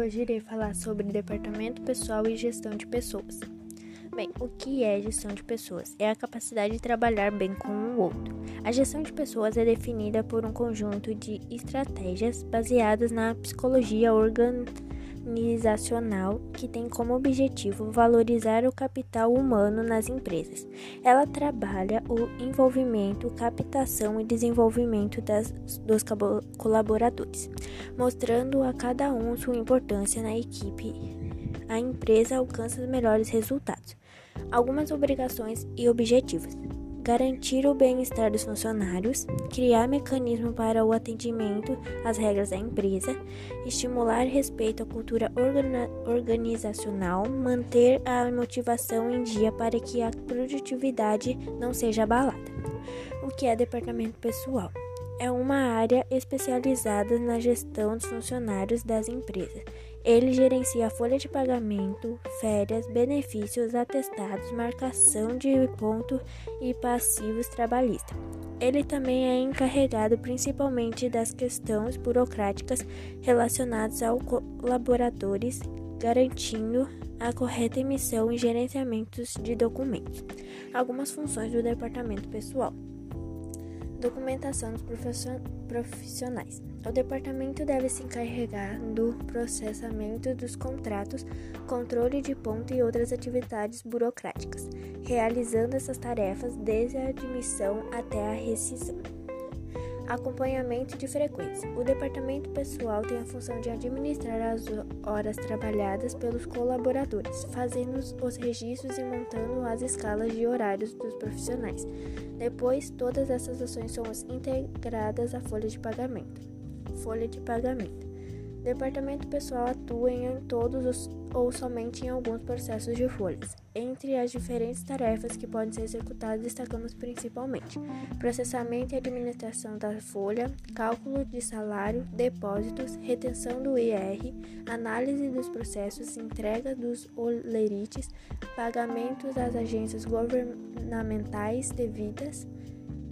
hoje irei falar sobre departamento pessoal e gestão de pessoas. Bem, o que é gestão de pessoas? É a capacidade de trabalhar bem com o outro. A gestão de pessoas é definida por um conjunto de estratégias baseadas na psicologia organizacional que tem como objetivo valorizar o capital humano nas empresas. Ela trabalha o envolvimento, captação e desenvolvimento das, dos colaboradores, mostrando a cada um sua importância na equipe. A empresa alcança os melhores resultados algumas obrigações e objetivos. Garantir o bem-estar dos funcionários, criar mecanismo para o atendimento às regras da empresa, estimular respeito à cultura organizacional, manter a motivação em dia para que a produtividade não seja abalada. O que é departamento pessoal? é uma área especializada na gestão dos funcionários das empresas. Ele gerencia a folha de pagamento, férias, benefícios, atestados, marcação de ponto e passivos trabalhistas. Ele também é encarregado principalmente das questões burocráticas relacionadas aos colaboradores, garantindo a correta emissão e gerenciamento de documentos. Algumas funções do departamento pessoal. Documentação dos profissionais. O departamento deve se encarregar do processamento dos contratos, controle de ponto e outras atividades burocráticas, realizando essas tarefas desde a admissão até a rescisão. Acompanhamento de frequência. O departamento pessoal tem a função de administrar as horas trabalhadas pelos colaboradores, fazendo os registros e montando as escalas de horários dos profissionais. Depois, todas essas ações são integradas à folha de pagamento. Folha de pagamento. Departamento pessoal atua em todos os ou somente em alguns processos de folhas. Entre as diferentes tarefas que podem ser executadas, destacamos principalmente processamento e administração da folha, cálculo de salário, depósitos, retenção do IR, análise dos processos, entrega dos olerites, pagamentos às agências governamentais devidas,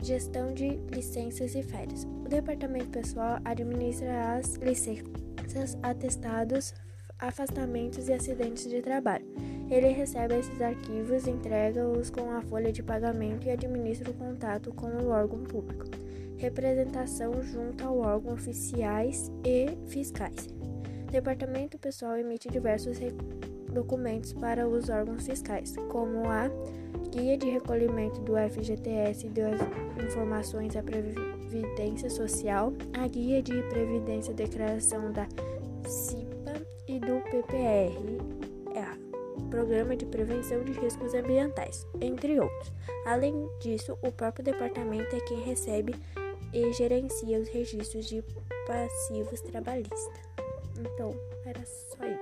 gestão de licenças e férias. Departamento pessoal administra as licenças, atestados, afastamentos e acidentes de trabalho. Ele recebe esses arquivos, entrega-os com a folha de pagamento e administra o contato com o órgão público. Representação junto ao órgão oficiais e fiscais. Departamento pessoal emite diversos documentos para os órgãos fiscais, como a Guia de Recolhimento do FGTS e das Informações da Previdência Social, a Guia de Previdência e Declaração da CIPA e do PPR, Programa de Prevenção de Riscos Ambientais, entre outros. Além disso, o próprio departamento é quem recebe e gerencia os registros de passivos trabalhistas. Então, era só isso.